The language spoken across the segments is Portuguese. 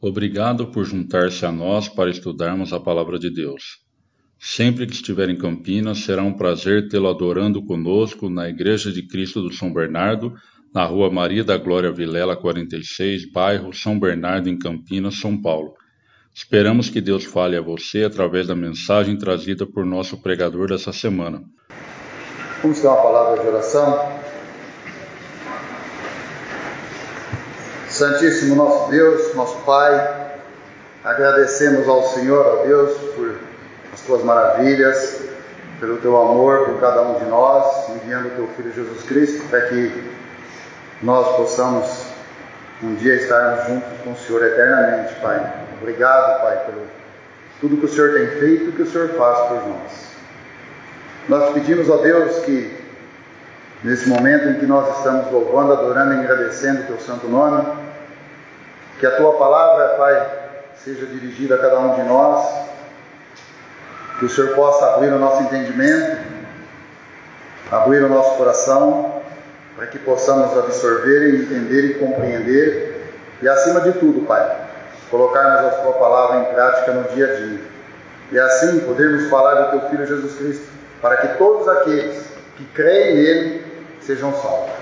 Obrigado por juntar-se a nós para estudarmos a Palavra de Deus. Sempre que estiver em Campinas, será um prazer tê-lo adorando conosco na Igreja de Cristo do São Bernardo, na Rua Maria da Glória Vilela 46, bairro São Bernardo, em Campinas, São Paulo. Esperamos que Deus fale a você através da mensagem trazida por nosso pregador dessa semana. Vamos ter uma palavra de oração. Santíssimo nosso Deus, nosso Pai, agradecemos ao Senhor, ó Deus, por as tuas maravilhas, pelo teu amor por cada um de nós, enviando o teu Filho Jesus Cristo, para que nós possamos um dia estarmos juntos com o Senhor eternamente, Pai. Obrigado, Pai, pelo tudo que o Senhor tem feito e que o Senhor faz por nós. Nós pedimos, ó Deus, que nesse momento em que nós estamos louvando, adorando e agradecendo o teu santo nome, que a tua palavra, Pai, seja dirigida a cada um de nós, que o Senhor possa abrir o nosso entendimento, abrir o nosso coração, para que possamos absorver entender e compreender, e acima de tudo, Pai, colocarmos a tua palavra em prática no dia a dia. E assim podermos falar do teu Filho Jesus Cristo, para que todos aqueles que creem nele sejam salvos.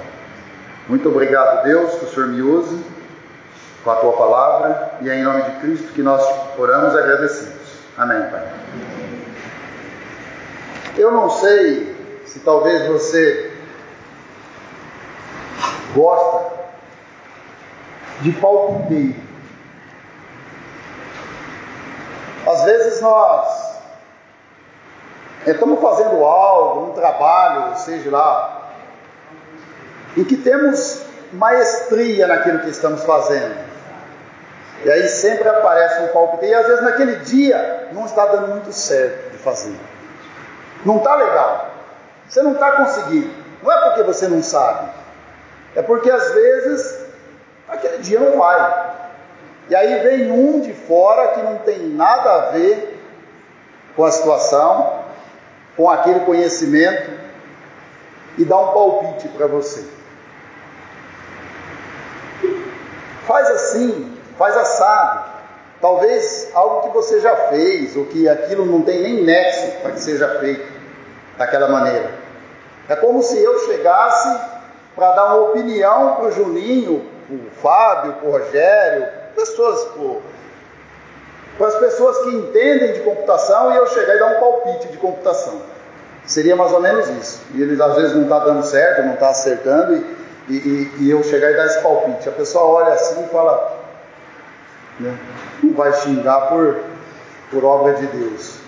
Muito obrigado, Deus, que o Senhor me use com a tua palavra e é em nome de Cristo que nós oramos agradecemos. Amém, Pai. Eu não sei se talvez você gosta de palpiteiro. Às vezes nós estamos fazendo algo, um trabalho, seja lá, em que temos maestria naquilo que estamos fazendo. E aí sempre aparece um palpite. E às vezes naquele dia não está dando muito certo de fazer. Não está legal. Você não está conseguindo. Não é porque você não sabe. É porque às vezes aquele dia não vai. E aí vem um de fora que não tem nada a ver com a situação, com aquele conhecimento, e dá um palpite para você. Faz assim, faz assado. Talvez algo que você já fez, ou que aquilo não tem nem nexo para que seja feito daquela maneira. É como se eu chegasse para dar uma opinião para o Juninho, para o Fábio, para o Rogério, pessoas, para as pessoas que entendem de computação e eu chegar e dar um palpite de computação. Seria mais ou menos isso. E eles às vezes não está dando certo, não está acertando, e, e, e, eu chegar e dar esse palpite. A pessoa olha assim e fala, né? Não vai xingar por, por obra de Deus.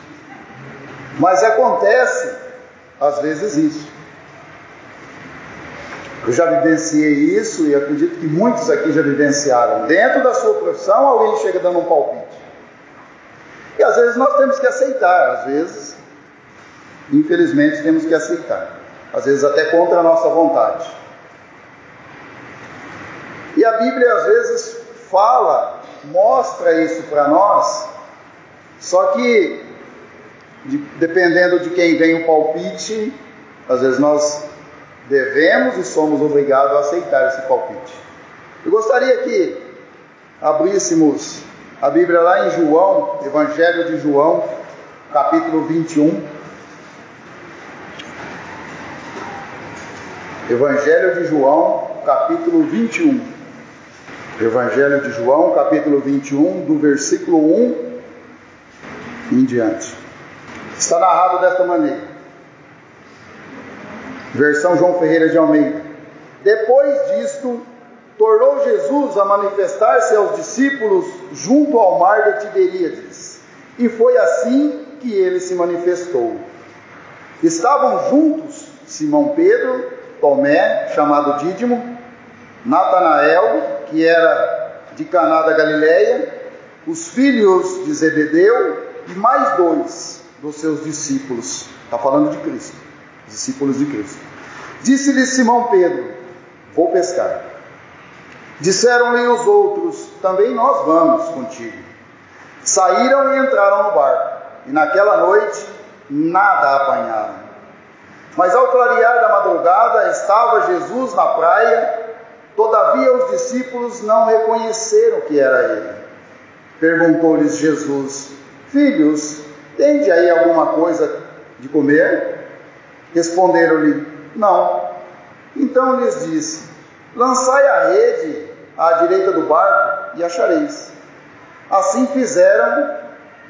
Mas acontece, às vezes, isso. Eu já vivenciei isso e acredito que muitos aqui já vivenciaram. Dentro da sua profissão, alguém chega dando um palpite. E às vezes nós temos que aceitar, às vezes, infelizmente, temos que aceitar. Às vezes até contra a nossa vontade. E a Bíblia às vezes fala mostra isso para nós, só que de, dependendo de quem vem o palpite, às vezes nós devemos e somos obrigados a aceitar esse palpite. Eu gostaria que abríssemos a Bíblia lá em João, Evangelho de João, capítulo 21. Evangelho de João, capítulo 21. Evangelho de João, capítulo 21, do versículo 1 em diante. Está narrado desta maneira. Versão João Ferreira de Almeida. Depois disto, tornou Jesus a manifestar-se aos discípulos junto ao mar de Tiberíades. E foi assim que ele se manifestou. Estavam juntos Simão Pedro, Tomé, chamado Dídimo, Natanael, que era de Caná da Galileia, os filhos de Zebedeu e mais dois dos seus discípulos. Está falando de Cristo, discípulos de Cristo. Disse-lhe Simão Pedro: Vou pescar. Disseram-lhe os outros: Também nós vamos contigo. Saíram e entraram no barco, e naquela noite nada apanharam. Mas ao clarear da madrugada estava Jesus na praia Todavia os discípulos não reconheceram que era ele. Perguntou-lhes Jesus: Filhos, tende aí alguma coisa de comer? Responderam-lhe: Não. Então lhes disse: Lançai a rede à direita do barco e achareis. Assim fizeram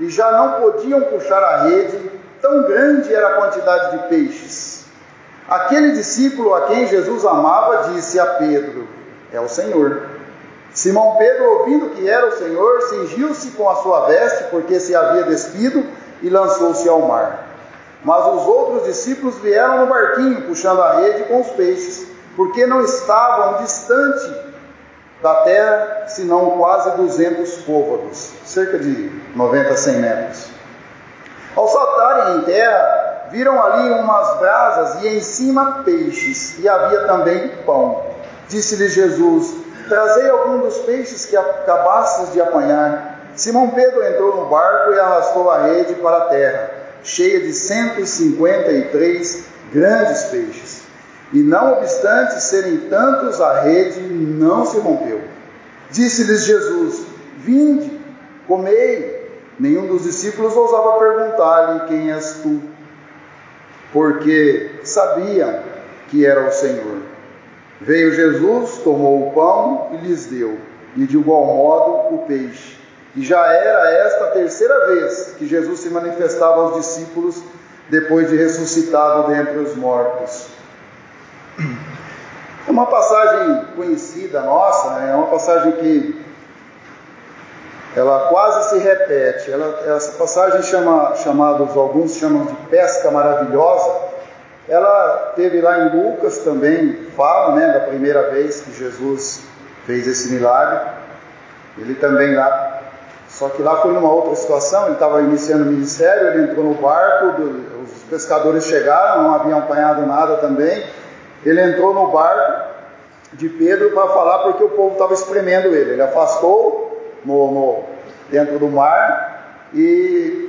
e já não podiam puxar a rede, tão grande era a quantidade de peixes. Aquele discípulo a quem Jesus amava disse a Pedro: É o Senhor. Simão Pedro, ouvindo que era o Senhor, cingiu-se com a sua veste, porque se havia despido, e lançou-se ao mar. Mas os outros discípulos vieram no barquinho, puxando a rede com os peixes, porque não estavam distante da terra, senão quase 200 côvados, cerca de 90 a 100 metros. Ao saltarem em terra, viram ali umas brasas e em cima peixes, e havia também pão. Disse-lhe Jesus: Trazei algum dos peixes que acabastes de apanhar. Simão Pedro entrou no barco e arrastou a rede para a terra, cheia de 153 grandes peixes. E não obstante serem tantos, a rede não se rompeu. Disse-lhes Jesus: Vinde, comei. Nenhum dos discípulos ousava perguntar-lhe: Quem és tu? Porque sabiam que era o Senhor. Veio Jesus, tomou o pão e lhes deu, e de igual modo o peixe. E já era esta a terceira vez que Jesus se manifestava aos discípulos depois de ressuscitado dentre os mortos. É uma passagem conhecida nossa, né? é uma passagem que ela quase se repete. Ela, essa passagem chama, chamados alguns chamam de pesca maravilhosa. Ela teve lá em Lucas também, fala né, da primeira vez que Jesus fez esse milagre. Ele também lá, só que lá foi numa outra situação, ele estava iniciando o ministério, ele entrou no barco, os pescadores chegaram, não haviam apanhado nada também. Ele entrou no barco de Pedro para falar porque o povo estava espremendo ele. Ele afastou no, no, dentro do mar e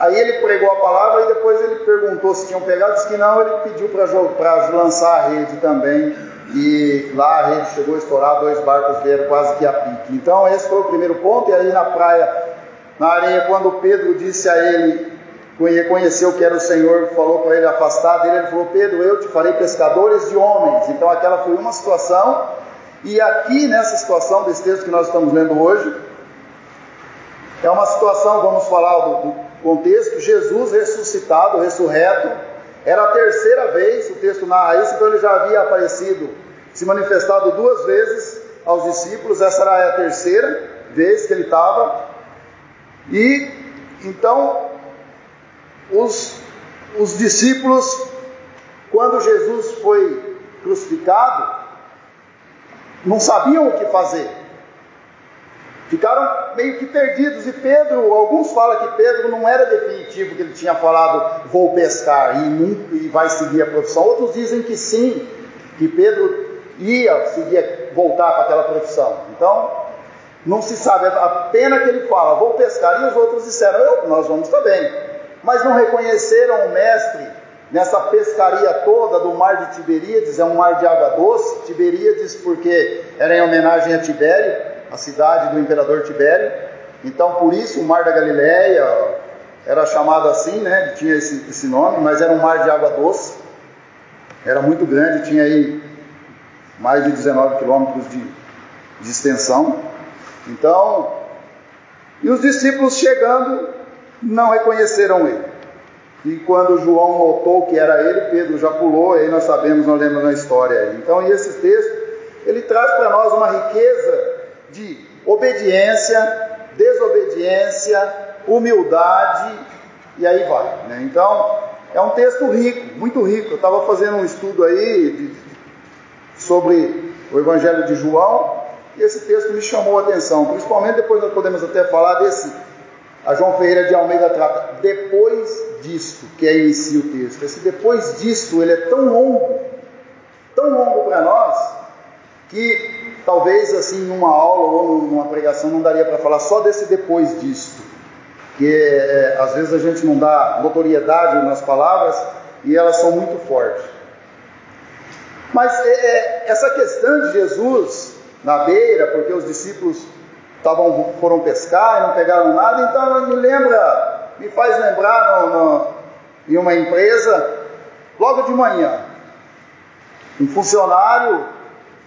Aí ele pregou a palavra e depois ele perguntou se tinham pegado, disse que não, ele pediu para lançar a rede também. E lá a rede chegou a estourar, dois barcos vieram quase que a pique. Então esse foi o primeiro ponto, e aí na praia, na areia, quando Pedro disse a ele, reconheceu que era o Senhor, falou para ele afastar dele, ele falou, Pedro, eu te farei pescadores de homens. Então aquela foi uma situação, e aqui nessa situação desse texto que nós estamos lendo hoje, é uma situação, vamos falar do, do contexto, Jesus ressuscitado, ressurreto, era a terceira vez, o texto narra isso, então ele já havia aparecido, se manifestado duas vezes aos discípulos, essa era a terceira vez que ele estava, e então os, os discípulos, quando Jesus foi crucificado, não sabiam o que fazer. Ficaram meio que perdidos. E Pedro, alguns falam que Pedro não era definitivo, que ele tinha falado, vou pescar e, nunca, e vai seguir a profissão. Outros dizem que sim, que Pedro ia seguir, voltar para aquela profissão. Então, não se sabe. A pena que ele fala, vou pescar. E os outros disseram, nós vamos também. Mas não reconheceram o mestre nessa pescaria toda do mar de Tiberíades, é um mar de água doce. Tiberíades porque era em homenagem a Tibério a cidade do imperador Tibério. Então, por isso o Mar da Galileia era chamado assim, né? Tinha esse, esse nome, mas era um mar de água doce. Era muito grande, tinha aí mais de 19 quilômetros de, de extensão. Então, e os discípulos chegando não reconheceram ele. E quando João notou que era ele, Pedro já pulou, aí nós sabemos, nós lemos na história. Então, e esse texto, ele traz para nós uma riqueza de obediência, desobediência, humildade e aí vai. Né? Então, é um texto rico, muito rico. Eu estava fazendo um estudo aí de, sobre o Evangelho de João e esse texto me chamou a atenção. Principalmente depois nós podemos até falar desse. A João Ferreira de Almeida trata depois disto, que é inicia o texto. Esse depois disto, ele é tão longo, tão longo para nós, que talvez assim numa aula ou numa pregação não daria para falar só desse depois disto, que é, às vezes a gente não dá notoriedade nas palavras e elas são muito fortes. Mas é, é, essa questão de Jesus na beira, porque os discípulos tavam, foram pescar e não pegaram nada, então me lembra, me faz lembrar no, no, em uma empresa, logo de manhã, um funcionário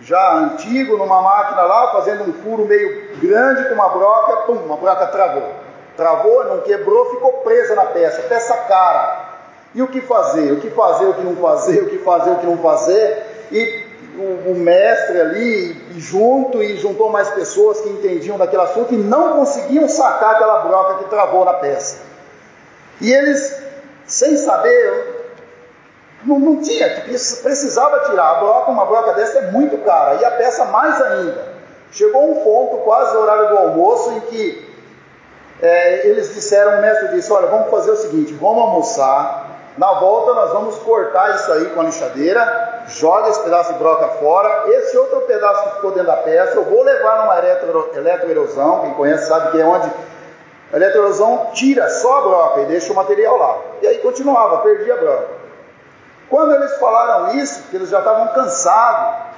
já antigo numa máquina lá, fazendo um furo meio grande com uma broca, pum, uma broca travou. Travou, não quebrou, ficou presa na peça, peça cara. E o que fazer? O que fazer, o que não fazer, o que fazer, o que não fazer? E o, o mestre ali, junto, e juntou mais pessoas que entendiam daquele assunto e não conseguiam sacar aquela broca que travou na peça. E eles, sem saber, não, não tinha, precisava tirar. A broca, uma broca dessa é muito cara, e a peça mais ainda. Chegou um ponto, quase o horário do almoço, em que é, eles disseram, o mestre disse, olha, vamos fazer o seguinte, vamos almoçar, na volta nós vamos cortar isso aí com a lixadeira, joga esse pedaço de broca fora, esse outro pedaço que ficou dentro da peça, eu vou levar numa eletroerosão, quem conhece sabe que é onde a eletroerosão tira só a broca e deixa o material lá. E aí continuava, perdia a broca. Quando eles falaram isso, que eles já estavam cansados,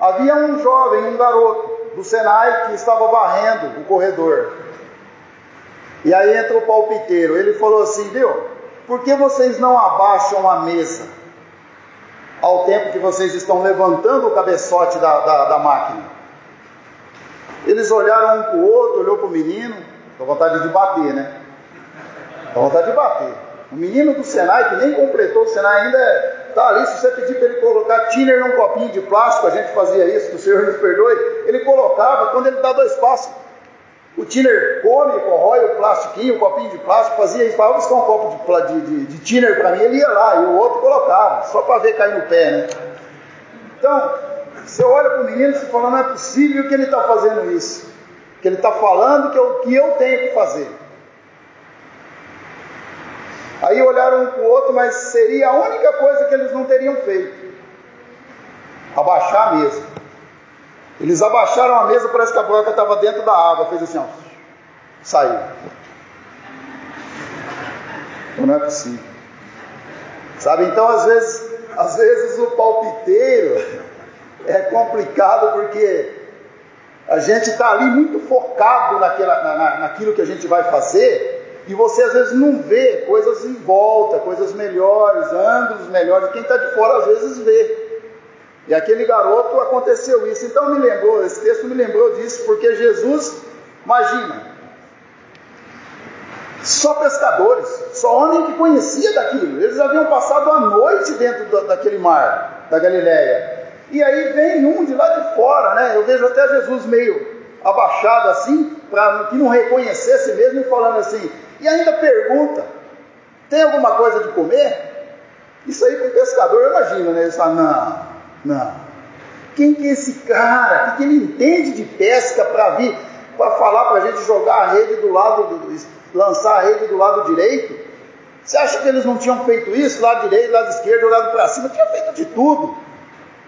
havia um jovem, um garoto do Senai que estava varrendo o corredor. E aí entra o palpiteiro. Ele falou assim: Viu, por que vocês não abaixam a mesa ao tempo que vocês estão levantando o cabeçote da, da, da máquina? Eles olharam um para o outro, olhou para o menino, com vontade de bater, né? Com vontade de bater. O menino do Senai, que nem completou o Senai ainda, está ali. Se você pedir para ele colocar tiner num copinho de plástico, a gente fazia isso, que o Senhor nos perdoe. Ele colocava, quando ele dá dois passos, o tiner come, corrói o plastiquinho, o copinho de plástico, fazia isso, falava buscar um copo de, de, de, tiner para mim, ele ia lá, e o outro colocava, só para ver cair no pé, né? Então, você olha para o menino e fala, não é possível que ele está fazendo isso. Que ele está falando que eu, que eu tenho que fazer. Aí olharam um para o outro, mas seria a única coisa que eles não teriam feito: abaixar a mesa. Eles abaixaram a mesa, parece que a broca estava dentro da água, fez assim, ó, saiu. Então, não é possível. Sabe, então às vezes, às vezes o palpiteiro é complicado porque a gente está ali muito focado naquela, na, naquilo que a gente vai fazer e você às vezes não vê coisas em volta, coisas melhores, ângulos melhores. Quem está de fora às vezes vê. E aquele garoto aconteceu isso. Então me lembrou, esse texto me lembrou disso, porque Jesus, imagina, só pescadores, só homem que conhecia daquilo. Eles haviam passado a noite dentro daquele mar da Galileia. E aí vem um de lá de fora, né? Eu vejo até Jesus meio abaixado assim, para que não reconhecesse mesmo, e falando assim: e ainda pergunta: tem alguma coisa de comer? Isso aí para o pescador, imagina, né? Ele fala: não, não. Quem que é esse cara? O que, ele entende de pesca para vir, para falar para a gente jogar a rede do lado, do, lançar a rede do lado direito? Você acha que eles não tinham feito isso? Lado direito, lado esquerdo, lado para cima? Tinha feito de tudo.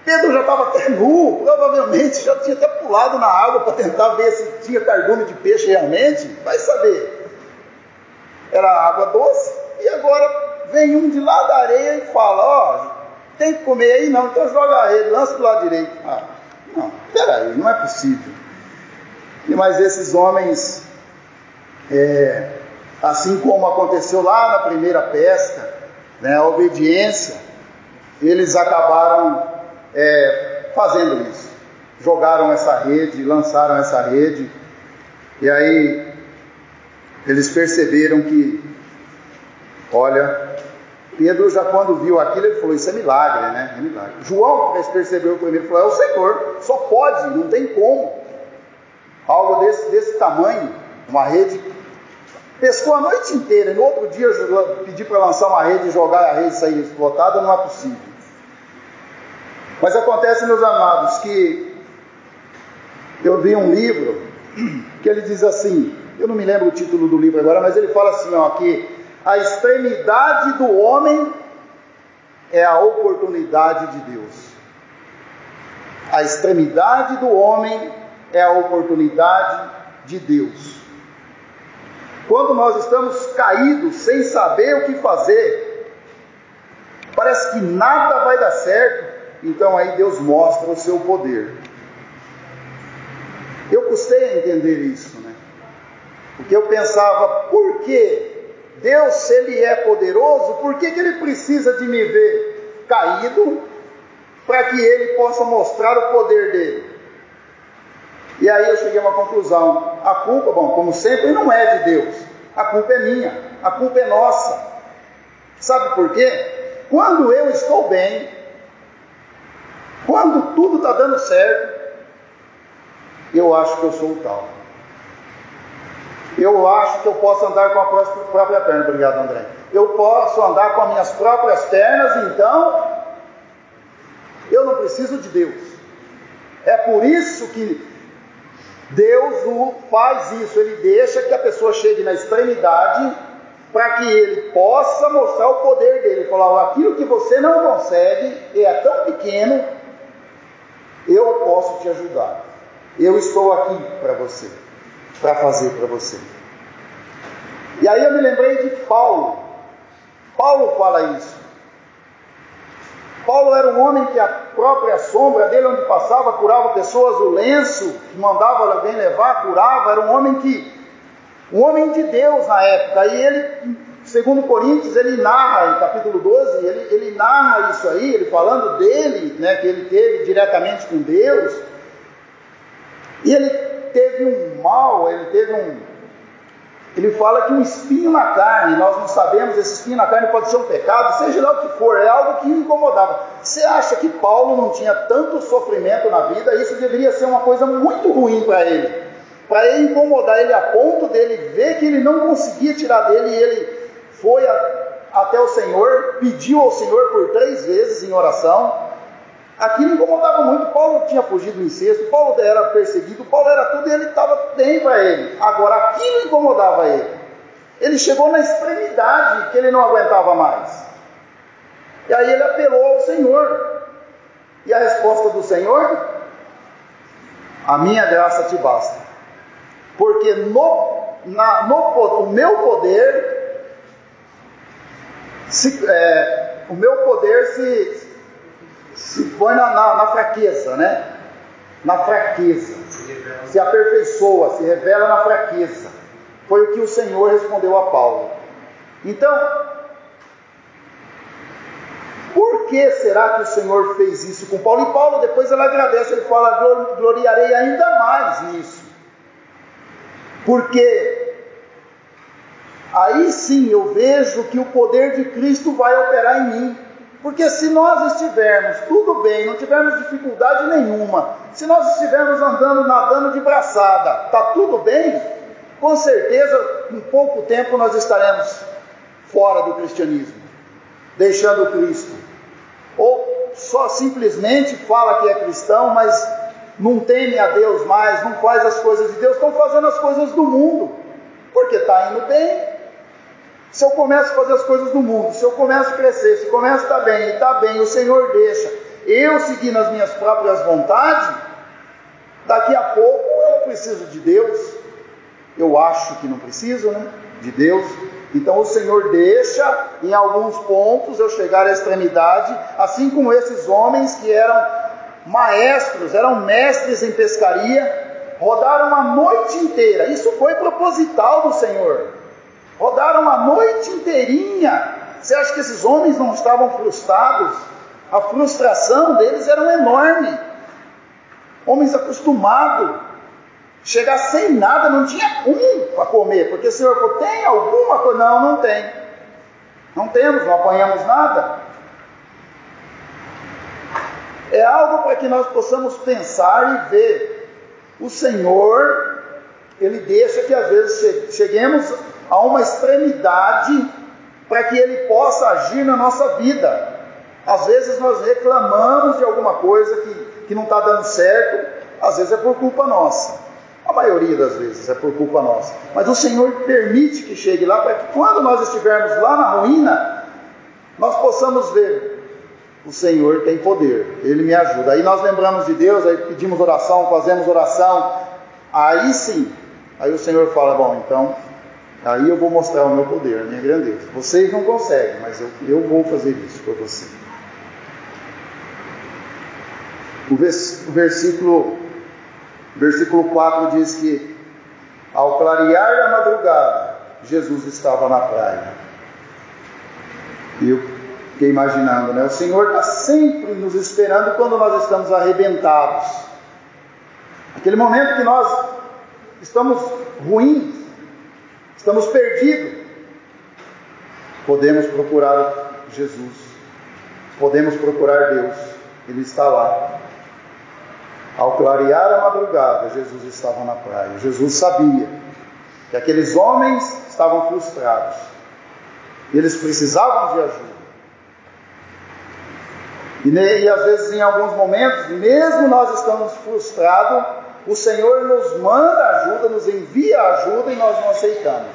Pedro já estava até nu, provavelmente já tinha até pulado na água para tentar ver se tinha cardume de peixe realmente. Vai saber era água doce, e agora vem um de lá da areia e fala, ó, oh, tem que comer aí não, então joga a rede, lança do lado direito. Ah, não, peraí, não é possível. E mas esses homens, é, assim como aconteceu lá na primeira pesca, né, a obediência, eles acabaram é, fazendo isso. Jogaram essa rede, lançaram essa rede, e aí eles perceberam que, olha, Pedro já quando viu aquilo, ele falou, isso é milagre, né? É milagre. João percebeu primeiro, falou, é o Senhor, só pode, não tem como. Algo desse, desse tamanho, uma rede, pescou a noite inteira, e no outro dia pedir para lançar uma rede e jogar a rede sair lotada, não é possível. Mas acontece, meus amados, que eu vi um livro que ele diz assim, eu não me lembro o título do livro agora, mas ele fala assim, ó, que a extremidade do homem é a oportunidade de Deus. A extremidade do homem é a oportunidade de Deus. Quando nós estamos caídos, sem saber o que fazer, parece que nada vai dar certo, então aí Deus mostra o seu poder. Eu custei a entender isso? Porque eu pensava, por que Deus, se Ele é poderoso, por que, que Ele precisa de me ver caído para que Ele possa mostrar o poder dele? E aí eu cheguei a uma conclusão: a culpa, bom, como sempre, não é de Deus, a culpa é minha, a culpa é nossa. Sabe por quê? Quando eu estou bem, quando tudo está dando certo, eu acho que eu sou o tal. Eu acho que eu posso andar com a própria perna. Obrigado, André. Eu posso andar com as minhas próprias pernas, então eu não preciso de Deus. É por isso que Deus o faz isso. Ele deixa que a pessoa chegue na extremidade para que ele possa mostrar o poder dele. Ele falar: aquilo que você não consegue é tão pequeno, eu posso te ajudar. Eu estou aqui para você para fazer para você. E aí eu me lembrei de Paulo. Paulo fala isso. Paulo era um homem que a própria sombra dele, onde passava, curava pessoas, o lenço que mandava alguém levar, curava, era um homem que. Um homem de Deus na época. E ele, segundo Coríntios, ele narra, em capítulo 12, ele, ele narra isso aí, ele falando dele, né, que ele teve diretamente com Deus. E ele teve um mal, ele teve um. Ele fala que um espinho na carne, nós não sabemos, esse espinho na carne pode ser um pecado, seja lá o que for, é algo que incomodava. Você acha que Paulo não tinha tanto sofrimento na vida? Isso deveria ser uma coisa muito ruim para ele. Para ele incomodar ele a ponto dele ver que ele não conseguia tirar dele e ele foi a, até o Senhor, pediu ao Senhor por três vezes em oração, Aquilo incomodava muito. Paulo tinha fugido do incesto, Paulo era perseguido, Paulo era tudo e ele estava bem para ele. Agora, aquilo incomodava ele. Ele chegou na extremidade que ele não aguentava mais. E aí ele apelou ao Senhor. E a resposta do Senhor? A minha graça te basta. Porque no, na, no o meu poder, se, é, o meu poder se, se põe na, na, na fraqueza, né? Na fraqueza. Se aperfeiçoa, se revela na fraqueza. Foi o que o Senhor respondeu a Paulo. Então, por que será que o Senhor fez isso com Paulo? E Paulo depois ele agradece, ele fala: gloriarei ainda mais nisso. Porque aí sim eu vejo que o poder de Cristo vai operar em mim. Porque se nós estivermos tudo bem, não tivermos dificuldade nenhuma, se nós estivermos andando, nadando de braçada, está tudo bem, com certeza em pouco tempo nós estaremos fora do cristianismo, deixando Cristo. Ou só simplesmente fala que é cristão, mas não teme a Deus mais, não faz as coisas de Deus, estão fazendo as coisas do mundo, porque está indo bem, se eu começo a fazer as coisas do mundo, se eu começo a crescer, se começo a estar bem, e está bem, o Senhor deixa eu seguir nas minhas próprias vontades, daqui a pouco eu não preciso de Deus, eu acho que não preciso, né? De Deus. Então o Senhor deixa em alguns pontos eu chegar à extremidade, assim como esses homens que eram maestros, eram mestres em pescaria, rodaram a noite inteira. Isso foi proposital do Senhor. Rodaram a noite inteirinha. Você acha que esses homens não estavam frustrados? A frustração deles era enorme. Homens acostumados. Chegar sem nada, não tinha um para comer, porque o Senhor falou: tem alguma coisa? Não, não tem. Não temos, não apanhamos nada. É algo para que nós possamos pensar e ver. O Senhor, Ele deixa que às vezes cheguemos a uma extremidade para que Ele possa agir na nossa vida. Às vezes nós reclamamos de alguma coisa que, que não está dando certo, às vezes é por culpa nossa. A maioria das vezes é por culpa nossa. Mas o Senhor permite que chegue lá para que quando nós estivermos lá na ruína, nós possamos ver. O Senhor tem poder, Ele me ajuda. Aí nós lembramos de Deus, aí pedimos oração, fazemos oração. Aí sim, aí o Senhor fala: Bom, então Aí eu vou mostrar o meu poder, a minha grandeza. Vocês não conseguem, mas eu, eu vou fazer isso por você. O, vers, o versículo Versículo 4 diz que, ao clarear da madrugada, Jesus estava na praia. E eu fiquei imaginando, né? O Senhor está sempre nos esperando quando nós estamos arrebentados. Aquele momento que nós estamos ruins, estamos perdidos, podemos procurar Jesus, podemos procurar Deus, Ele está lá. Ao clarear a madrugada, Jesus estava na praia. Jesus sabia que aqueles homens estavam frustrados. Eles precisavam de ajuda. E, e às vezes, em alguns momentos, mesmo nós estamos frustrados, o Senhor nos manda ajuda, nos envia ajuda e nós não aceitamos.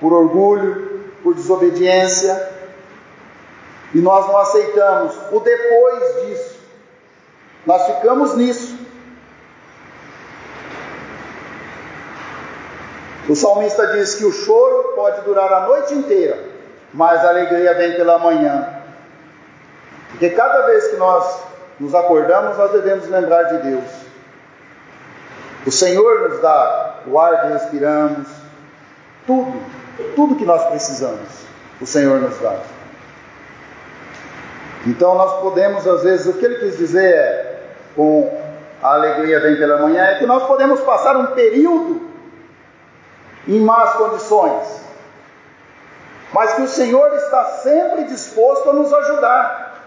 Por orgulho, por desobediência. E nós não aceitamos o depois disso. Nós ficamos nisso. O salmista diz que o choro pode durar a noite inteira, mas a alegria vem pela manhã. Porque cada vez que nós nos acordamos, nós devemos lembrar de Deus. O Senhor nos dá o ar que respiramos, tudo, tudo que nós precisamos, o Senhor nos dá. Então nós podemos, às vezes, o que ele quis dizer é, com a alegria vem pela manhã, é que nós podemos passar um período em más condições, mas que o Senhor está sempre disposto a nos ajudar,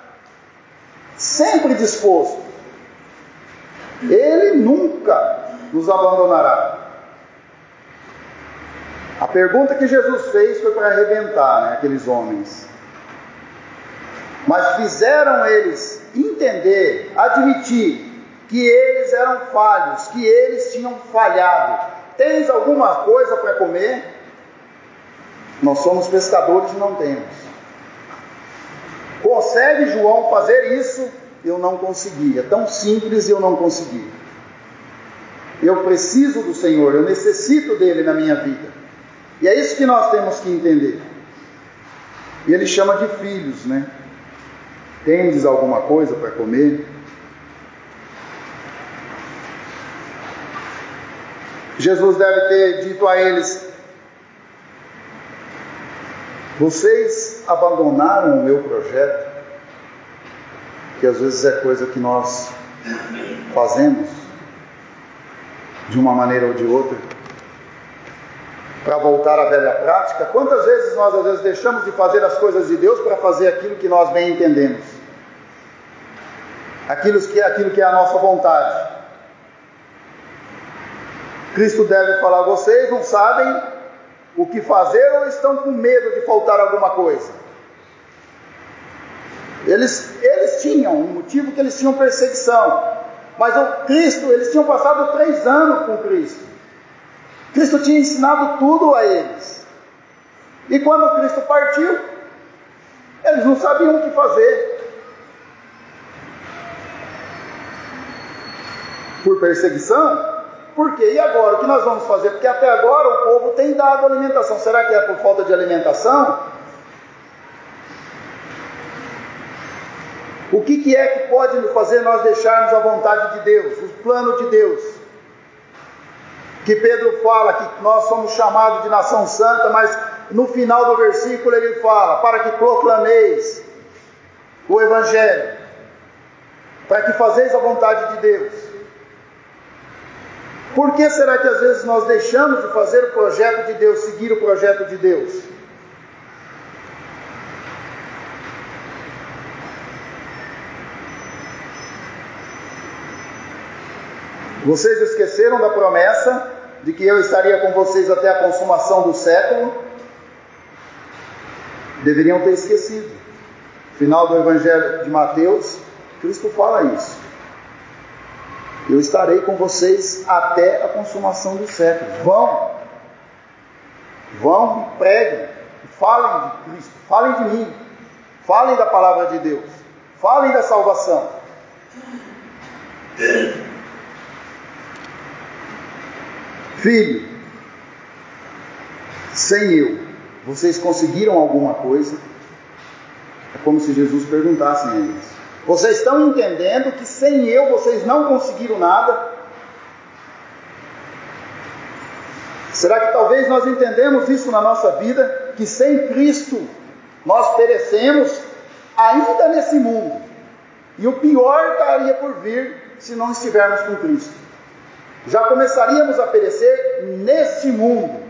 sempre disposto. Ele nunca nos abandonará. A pergunta que Jesus fez foi para arrebentar né, aqueles homens. Mas fizeram eles entender, admitir que eles eram falhos, que eles tinham falhado, Tens alguma coisa para comer? Nós somos pescadores e não temos. Consegue João fazer isso? Eu não consegui. É tão simples e eu não consegui. Eu preciso do Senhor, eu necessito dele na minha vida. E é isso que nós temos que entender. E ele chama de filhos, né? Tendes alguma coisa para comer? Jesus deve ter dito a eles: Vocês abandonaram o meu projeto, que às vezes é coisa que nós fazemos de uma maneira ou de outra, para voltar à velha prática. Quantas vezes nós às vezes deixamos de fazer as coisas de Deus para fazer aquilo que nós bem entendemos? Aquilo que é aquilo que é a nossa vontade. Cristo deve falar: vocês não sabem o que fazer ou estão com medo de faltar alguma coisa? Eles, eles tinham um motivo que eles tinham perseguição, mas o Cristo, eles tinham passado três anos com Cristo. Cristo tinha ensinado tudo a eles. E quando Cristo partiu, eles não sabiam o que fazer. Por perseguição, por quê? E agora? O que nós vamos fazer? Porque até agora o povo tem dado alimentação. Será que é por falta de alimentação? O que, que é que pode fazer nós deixarmos a vontade de Deus, o plano de Deus? Que Pedro fala que nós somos chamados de nação santa, mas no final do versículo ele fala: para que proclameis o Evangelho, para que fazeis a vontade de Deus. Por que será que às vezes nós deixamos de fazer o projeto de Deus, seguir o projeto de Deus? Vocês esqueceram da promessa de que eu estaria com vocês até a consumação do século? Deveriam ter esquecido. Final do Evangelho de Mateus, Cristo fala isso. Eu estarei com vocês até a consumação do século. Vão, vão e preguem, falem de Cristo, falem de mim, falem da palavra de Deus, falem da salvação. Filho, sem eu, vocês conseguiram alguma coisa? É como se Jesus perguntasse a eles. Vocês estão entendendo que sem eu vocês não conseguiram nada? Será que talvez nós entendemos isso na nossa vida, que sem Cristo nós perecemos ainda nesse mundo? E o pior estaria por vir se não estivermos com Cristo. Já começaríamos a perecer neste mundo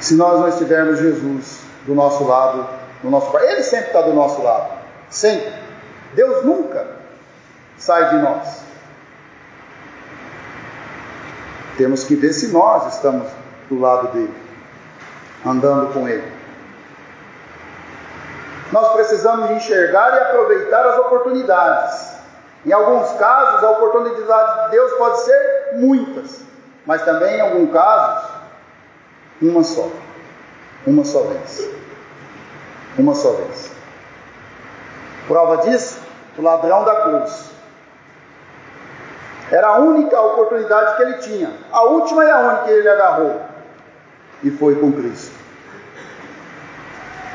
se nós não estivermos Jesus do nosso lado, do nosso. Ele sempre está do nosso lado, sempre. Deus nunca sai de nós. Temos que ver se nós estamos do lado dele, andando com ele. Nós precisamos enxergar e aproveitar as oportunidades. Em alguns casos, a oportunidade de Deus pode ser muitas, mas também em alguns casos, uma só. Uma só vez. Uma só vez. Prova disso, o ladrão da cruz. Era a única oportunidade que ele tinha. A última e a única que ele agarrou. E foi com Cristo.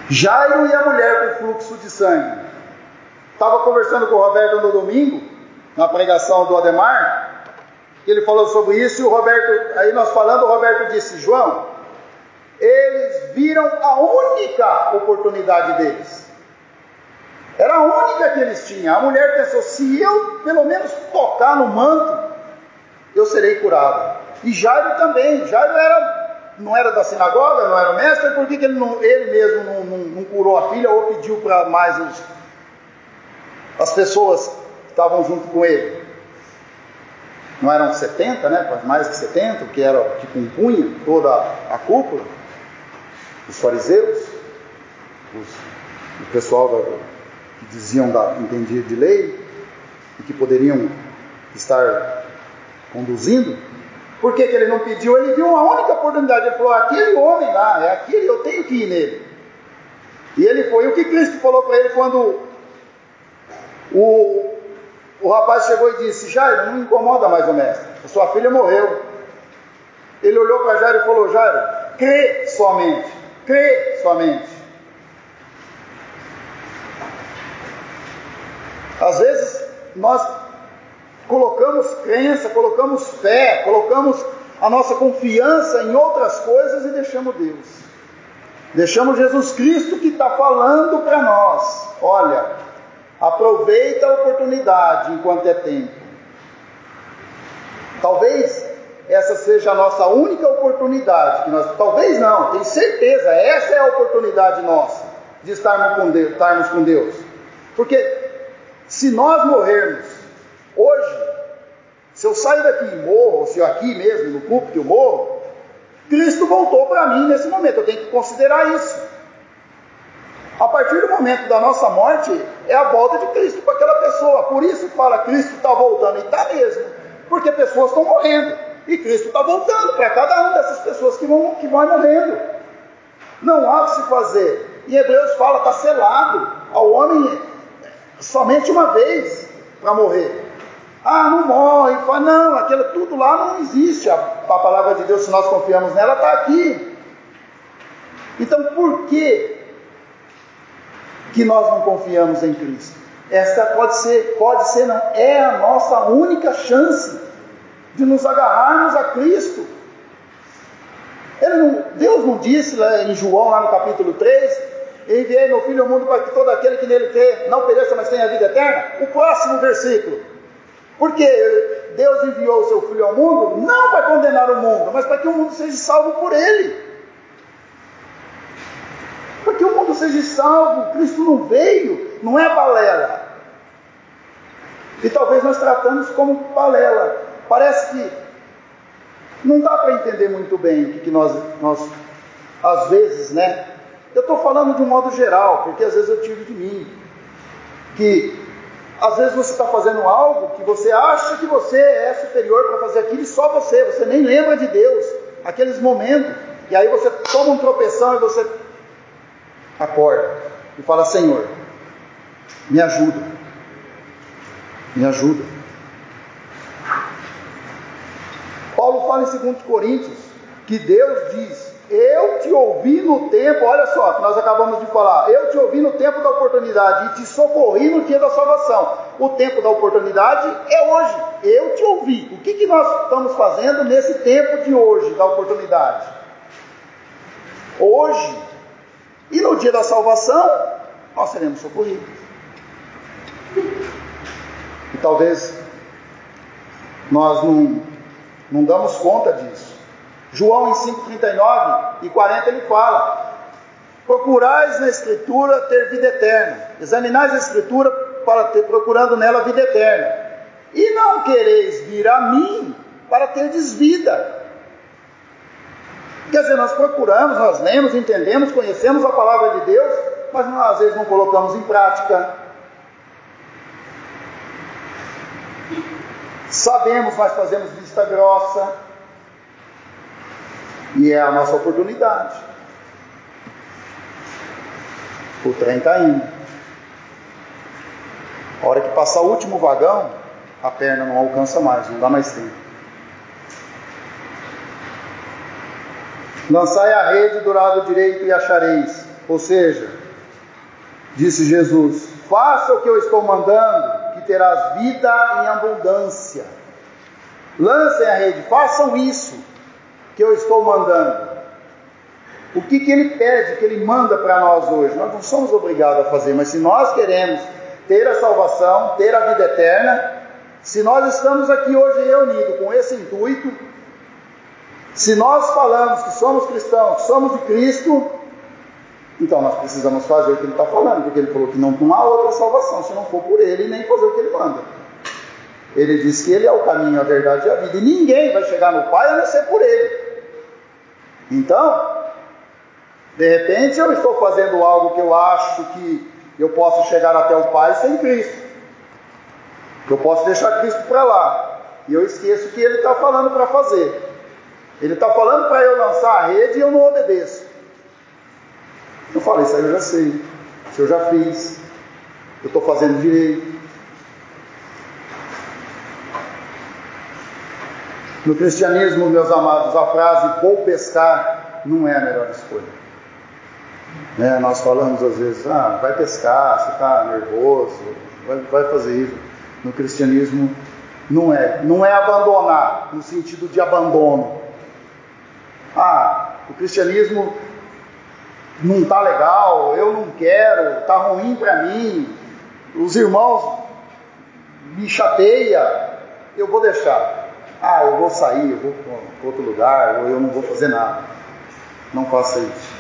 Jairo e a mulher com fluxo de sangue. Estava conversando com o Roberto no domingo, na pregação do Ademar. Ele falou sobre isso e o Roberto, aí nós falando, o Roberto disse: João, eles viram a única oportunidade deles. Era a única que eles tinham. A mulher pensou: se eu pelo menos tocar no manto, eu serei curado. E Jairo também. Jairo era, não era da sinagoga, não era mestre, por que, ele, ele mesmo não, não, não, curou a filha ou pediu para mais os, as pessoas que estavam junto com ele? Não eram 70, né? Mais de 70, que era que compunha toda a cúpula, os fariseus, os, o pessoal da, que diziam da entendia de lei e que poderiam estar conduzindo. Por que, que ele não pediu? Ele viu uma única oportunidade. Ele falou: aquele homem lá, é aquele, eu tenho que ir nele. E ele foi. O que Cristo falou para ele quando o, o rapaz chegou e disse: Jairo, não incomoda mais o mestre, a sua filha morreu. Ele olhou para Jairo e falou: Jairo, crê somente, crê somente. Às vezes nós colocamos crença, colocamos fé, colocamos a nossa confiança em outras coisas e deixamos Deus. Deixamos Jesus Cristo que está falando para nós: olha, aproveita a oportunidade enquanto é tempo. Talvez essa seja a nossa única oportunidade. Que nós, talvez não, tenho certeza, essa é a oportunidade nossa de estarmos com Deus. Estarmos com Deus. Porque se nós morrermos hoje, se eu sair daqui e morro, ou se eu aqui mesmo no púlpito eu morro, Cristo voltou para mim nesse momento, eu tenho que considerar isso. A partir do momento da nossa morte, é a volta de Cristo para aquela pessoa. Por isso fala, Cristo está voltando, e está mesmo. Porque pessoas estão morrendo. E Cristo está voltando para cada uma dessas pessoas que vão, que vão morrendo. Não há o que se fazer. Em Hebreus fala, está selado. Ao homem somente uma vez para morrer. Ah, não morre. Fala, não, aquilo tudo lá não existe. A, a palavra de Deus, se nós confiamos nela, está aqui. Então, por que que nós não confiamos em Cristo? Esta pode ser, pode ser, não, é a nossa única chance de nos agarrarmos a Cristo. Não, Deus não disse lá em João, lá no capítulo 3, enviei meu filho ao mundo para que todo aquele que nele crê não pereça, mas tenha vida eterna. O próximo versículo. Porque Deus enviou o seu filho ao mundo não para condenar o mundo, mas para que o mundo seja salvo por ele. Para que o mundo seja salvo, Cristo não veio, não é balela. E talvez nós tratamos como balela. Parece que não dá para entender muito bem o que, que nós, nós, às vezes, né, eu estou falando de um modo geral, porque às vezes eu tiro de mim. Que às vezes você está fazendo algo que você acha que você é superior para fazer aquilo e só você, você nem lembra de Deus, aqueles momentos, e aí você toma um tropeção e você acorda e fala: Senhor, me ajuda, me ajuda. Paulo fala em 2 Coríntios que Deus diz eu te ouvi no tempo, olha só, que nós acabamos de falar. Eu te ouvi no tempo da oportunidade e te socorri no dia da salvação. O tempo da oportunidade é hoje. eu te ouvi. O que, que nós estamos fazendo nesse tempo de hoje, da oportunidade? Hoje e no dia da salvação, nós seremos socorridos. E talvez nós não, não damos conta disso. João em 5,39 e 40 ele fala: Procurais na Escritura ter vida eterna, examinais a Escritura para ter, procurando nela vida eterna, e não quereis vir a mim para ter desvida. Quer dizer, nós procuramos, nós lemos, entendemos, conhecemos a palavra de Deus, mas nós, às vezes não colocamos em prática. Sabemos, mas fazemos vista grossa. E é a nossa oportunidade. O trem está indo. A hora que passar o último vagão, a perna não alcança mais, não dá mais tempo. Lançai a rede do lado direito e achareis. Ou seja, disse Jesus: Faça o que eu estou mandando, que terás vida em abundância. Lancem a rede, façam isso que eu estou mandando. O que, que ele pede, que ele manda para nós hoje? Nós não somos obrigados a fazer, mas se nós queremos ter a salvação, ter a vida eterna, se nós estamos aqui hoje reunidos com esse intuito, se nós falamos que somos cristãos, que somos de Cristo, então nós precisamos fazer o que ele está falando, porque ele falou que não, não há outra salvação se não for por ele, nem fazer o que ele manda. Ele diz que ele é o caminho, a verdade e a vida, e ninguém vai chegar no Pai a não ser por ele. Então, de repente eu estou fazendo algo que eu acho que eu posso chegar até o Pai sem Cristo. Eu posso deixar Cristo para lá. E eu esqueço que ele está falando para fazer. Ele está falando para eu lançar a rede e eu não obedeço. Eu falei, isso aí eu já sei, isso eu já fiz, eu estou fazendo direito. No cristianismo, meus amados, a frase vou pescar não é a melhor escolha. Né? Nós falamos às vezes, ah, vai pescar, você está nervoso, vai, vai fazer isso. No cristianismo não é, não é abandonar, no sentido de abandono. Ah, o cristianismo não está legal, eu não quero, está ruim para mim, os irmãos me chateia, eu vou deixar. Ah, eu vou sair, eu vou para outro lugar, ou eu não vou fazer nada. Não faça isso.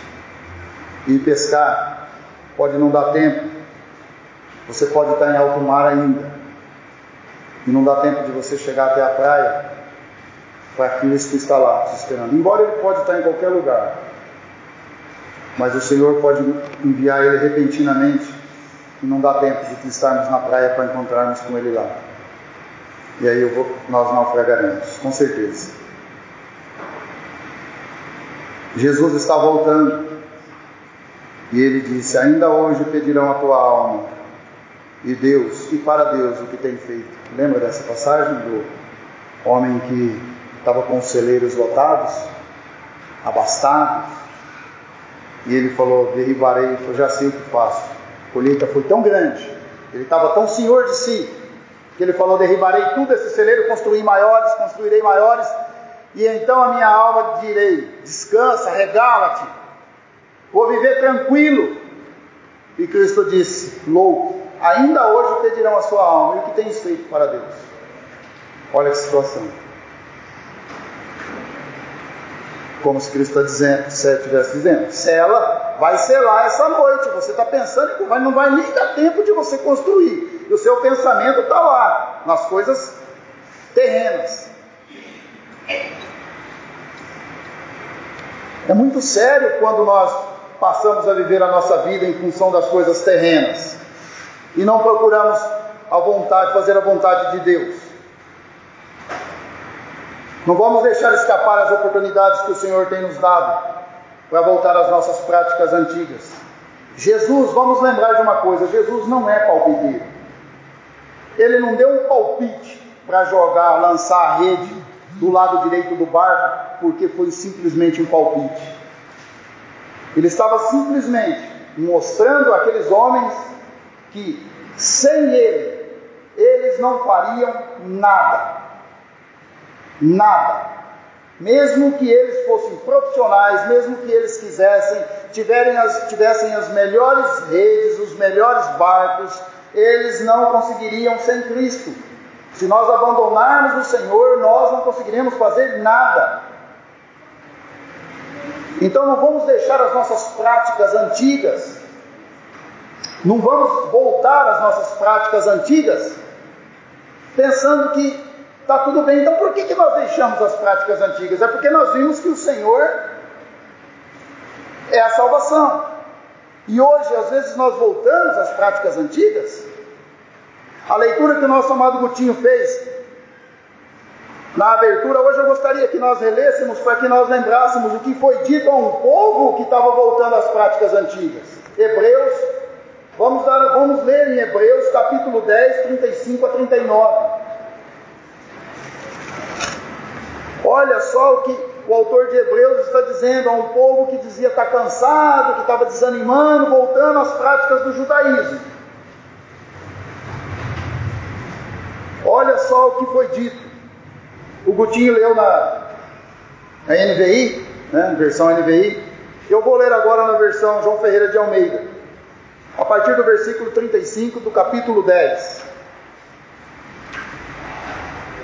E pescar pode não dar tempo. Você pode estar em alto mar ainda. E não dá tempo de você chegar até a praia para Cristo está lá esperando. Embora ele pode estar em qualquer lugar, mas o Senhor pode enviar ele repentinamente e não dá tempo de estarmos na praia para encontrarmos com ele lá. E aí vou, nós naufragaremos, com certeza. Jesus está voltando e ele disse: Ainda hoje pedirão a tua alma. E Deus, e para Deus o que tem feito. Lembra dessa passagem do homem que estava com os celeiros lotados, abastados, e ele falou: derribarei, eu já sei o que faço. A colheita foi tão grande, ele estava tão senhor de si, que ele falou: derribarei tudo esse celeiro, construí maiores, construirei maiores, e então a minha alma direi: descansa, regala-te, vou viver tranquilo. E Cristo disse: louco, ainda hoje pedirão a sua alma, e o que tens feito para Deus? Olha que situação. Como se Cristo está dizendo, se estivesse dizendo, sela, vai selar essa noite. Você está pensando que não vai nem dar tempo de você construir. E o seu pensamento está lá, nas coisas terrenas. É muito sério quando nós passamos a viver a nossa vida em função das coisas terrenas e não procuramos a vontade, fazer a vontade de Deus. Não vamos deixar escapar as oportunidades que o Senhor tem nos dado para voltar às nossas práticas antigas. Jesus, vamos lembrar de uma coisa: Jesus não é palpiteiro. Ele não deu um palpite para jogar, lançar a rede do lado direito do barco, porque foi simplesmente um palpite. Ele estava simplesmente mostrando àqueles homens que sem ele eles não fariam nada. Nada. Mesmo que eles fossem profissionais, mesmo que eles quisessem, as, tivessem as melhores redes, os melhores barcos, eles não conseguiriam sem Cristo. Se nós abandonarmos o Senhor, nós não conseguiremos fazer nada. Então não vamos deixar as nossas práticas antigas, não vamos voltar às nossas práticas antigas, pensando que está tudo bem. Então por que, que nós deixamos as práticas antigas? É porque nós vimos que o Senhor é a salvação. E hoje, às vezes, nós voltamos às práticas antigas. A leitura que o nosso amado Gutinho fez na abertura, hoje eu gostaria que nós relêssemos para que nós lembrássemos o que foi dito a um povo que estava voltando às práticas antigas. Hebreus, vamos, dar, vamos ler em Hebreus capítulo 10, 35 a 39. Olha só o que o autor de Hebreus está dizendo a um povo que dizia estar cansado, que estava desanimando, voltando às práticas do judaísmo. Olha só o que foi dito. O Gutinho leu na, na NVI, né, versão NVI. Eu vou ler agora na versão João Ferreira de Almeida, a partir do versículo 35 do capítulo 10.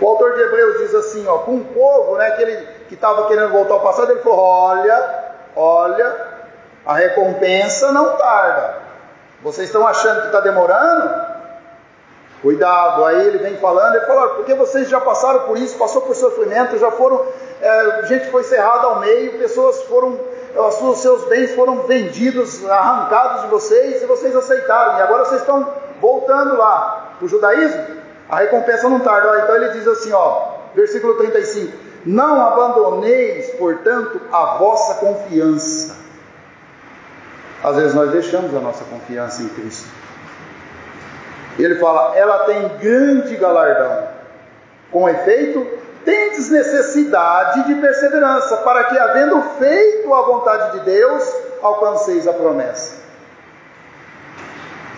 O autor de Hebreus diz assim, ó, com o povo, né, que ele que estava querendo voltar ao passado, ele falou: "Olha, olha, a recompensa não tarda. Vocês estão achando que está demorando? Cuidado, aí ele vem falando, ele fala, porque vocês já passaram por isso, passou por sofrimento, já foram, é, gente foi cerrada ao meio, pessoas foram, os seus bens foram vendidos, arrancados de vocês, e vocês aceitaram, e agora vocês estão voltando lá. O judaísmo, a recompensa não tarda. Então ele diz assim, ó, versículo 35: Não abandoneis, portanto, a vossa confiança. Às vezes nós deixamos a nossa confiança em Cristo. Ele fala, ela tem grande galardão. Com efeito, tendes necessidade de perseverança, para que, havendo feito a vontade de Deus, alcanceis a promessa.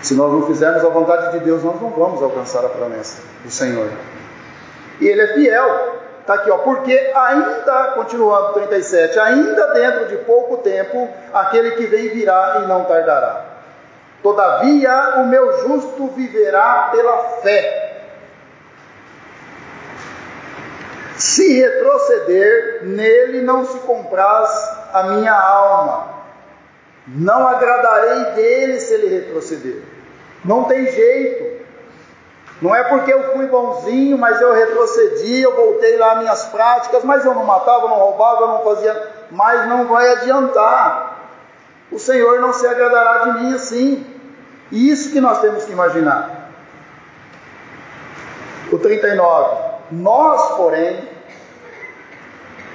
Se nós não fizermos a vontade de Deus, nós não vamos alcançar a promessa do Senhor. E Ele é fiel. Está aqui, ó, porque ainda, continuando 37, ainda dentro de pouco tempo, aquele que vem virá e não tardará. Todavia, o meu justo viverá pela fé. Se retroceder, nele não se compraz a minha alma. Não agradarei dele se ele retroceder. Não tem jeito. Não é porque eu fui bonzinho, mas eu retrocedi, eu voltei lá minhas práticas, mas eu não matava, não roubava, eu não fazia, mas não vai adiantar. O Senhor não se agradará de mim assim. Isso que nós temos que imaginar. O 39. Nós, porém,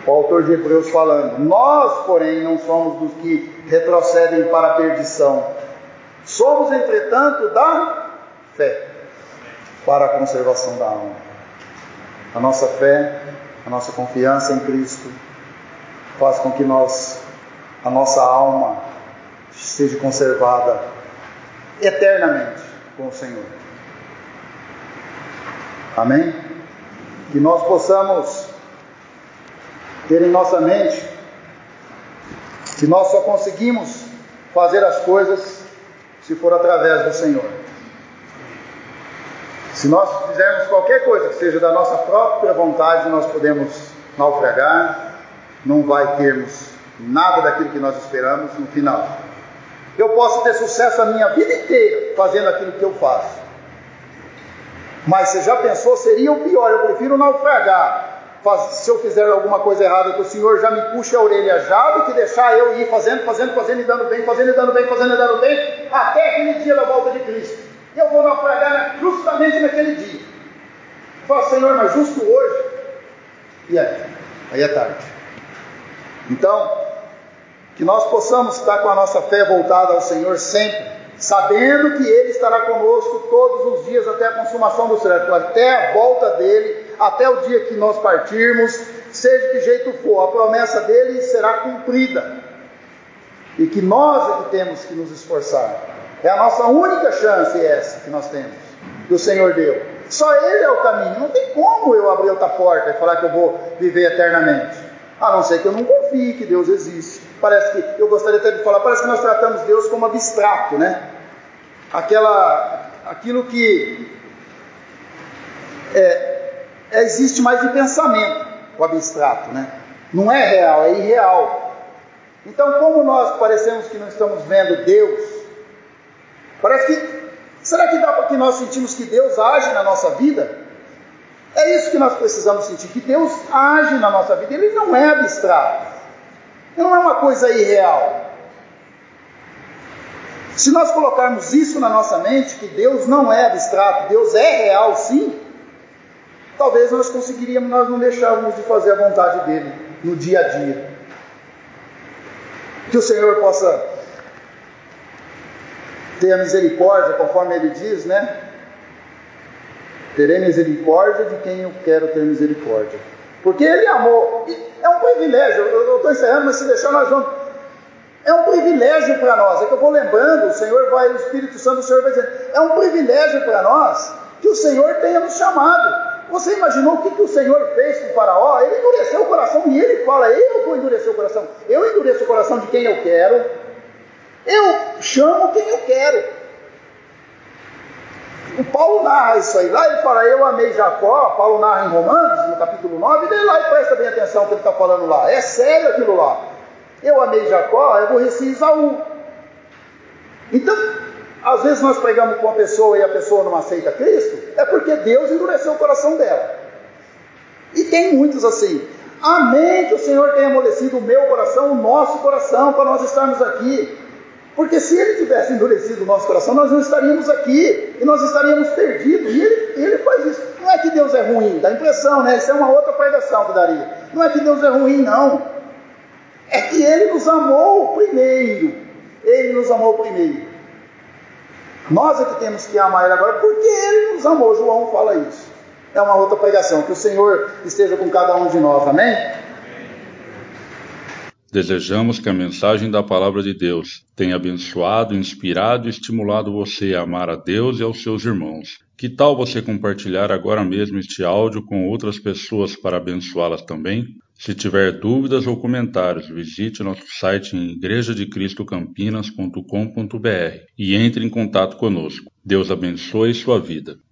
o autor de Hebreus falando, nós, porém, não somos dos que retrocedem para a perdição. Somos, entretanto, da fé para a conservação da alma. A nossa fé, a nossa confiança em Cristo faz com que nós, a nossa alma seja conservada eternamente com o Senhor. Amém? Que nós possamos ter em nossa mente que nós só conseguimos fazer as coisas se for através do Senhor. Se nós fizermos qualquer coisa que seja da nossa própria vontade, nós podemos naufragar, não vai termos nada daquilo que nós esperamos no final. Eu posso ter sucesso a minha vida inteira fazendo aquilo que eu faço. Mas você já pensou, seria o pior, eu prefiro naufragar. Se eu fizer alguma coisa errada, que o Senhor já me puxe a orelha já, do que deixar eu ir fazendo, fazendo, fazendo e dando bem, fazendo e dando bem, fazendo e dando bem, até aquele dia da volta de Cristo. Eu vou naufragar justamente naquele dia. Fala, Senhor, mas justo hoje. E aí? Aí é tarde. Então, que nós possamos estar com a nossa fé voltada ao Senhor sempre, sabendo que Ele estará conosco todos os dias até a consumação do século, até a volta dele, até o dia que nós partirmos, seja que jeito for, a promessa dele será cumprida. E que nós é que temos que nos esforçar. É a nossa única chance essa que nós temos, que o Senhor deu. Só Ele é o caminho. Não tem como eu abrir outra porta e falar que eu vou viver eternamente. A não ser que eu não confie que Deus existe. Parece que, eu gostaria até de falar, parece que nós tratamos Deus como abstrato, né? Aquela, aquilo que é, existe mais de pensamento, o abstrato, né? Não é real, é irreal. Então, como nós parecemos que não estamos vendo Deus, parece que. Será que dá para que nós sentimos que Deus age na nossa vida? É isso que nós precisamos sentir, que Deus age na nossa vida. Ele não é abstrato. Ele não é uma coisa irreal. Se nós colocarmos isso na nossa mente, que Deus não é abstrato, Deus é real sim, talvez nós conseguiríamos, nós não deixávamos de fazer a vontade dele no dia a dia. Que o Senhor possa ter a misericórdia, conforme ele diz, né? Terei misericórdia de quem eu quero ter misericórdia. Porque ele amou. É um privilégio, eu estou encerrando, mas se deixar nós vamos. É um privilégio para nós. É que eu vou lembrando, o Senhor vai, o Espírito Santo, o Senhor vai dizendo. É um privilégio para nós que o Senhor tenha nos chamado. Você imaginou o que, que o Senhor fez com o faraó? Ele endureceu o coração e ele fala: Eu vou endurecer o coração. Eu endureço o coração de quem eu quero. Eu chamo quem eu quero. O Paulo narra isso aí. Lá ele fala: Eu amei Jacó. Paulo narra em Romanos, no capítulo 9. E lá e presta bem atenção no que ele está falando lá. É sério aquilo lá. Eu amei Jacó, eu aborreci Isaú. Então, às vezes nós pregamos com uma pessoa e a pessoa não aceita Cristo, é porque Deus endureceu o coração dela. E tem muitos assim. Amém que o Senhor tenha amolecido o meu coração, o nosso coração, para nós estarmos aqui. Porque se ele tivesse endurecido o nosso coração, nós não estaríamos aqui e nós estaríamos perdidos. E ele, ele faz isso. Não é que Deus é ruim, dá impressão, né? Isso é uma outra pregação que daria. Não é que Deus é ruim, não. É que ele nos amou primeiro. Ele nos amou primeiro. Nós é que temos que amar Ele agora, porque Ele nos amou. João fala isso. É uma outra pregação. Que o Senhor esteja com cada um de nós. Amém? Desejamos que a mensagem da Palavra de Deus tenha abençoado, inspirado e estimulado você a amar a Deus e aos seus irmãos. Que tal você compartilhar agora mesmo este áudio com outras pessoas para abençoá-las também? Se tiver dúvidas ou comentários, visite nosso site em igrejadecristocampinas.com.br e entre em contato conosco. Deus abençoe sua vida.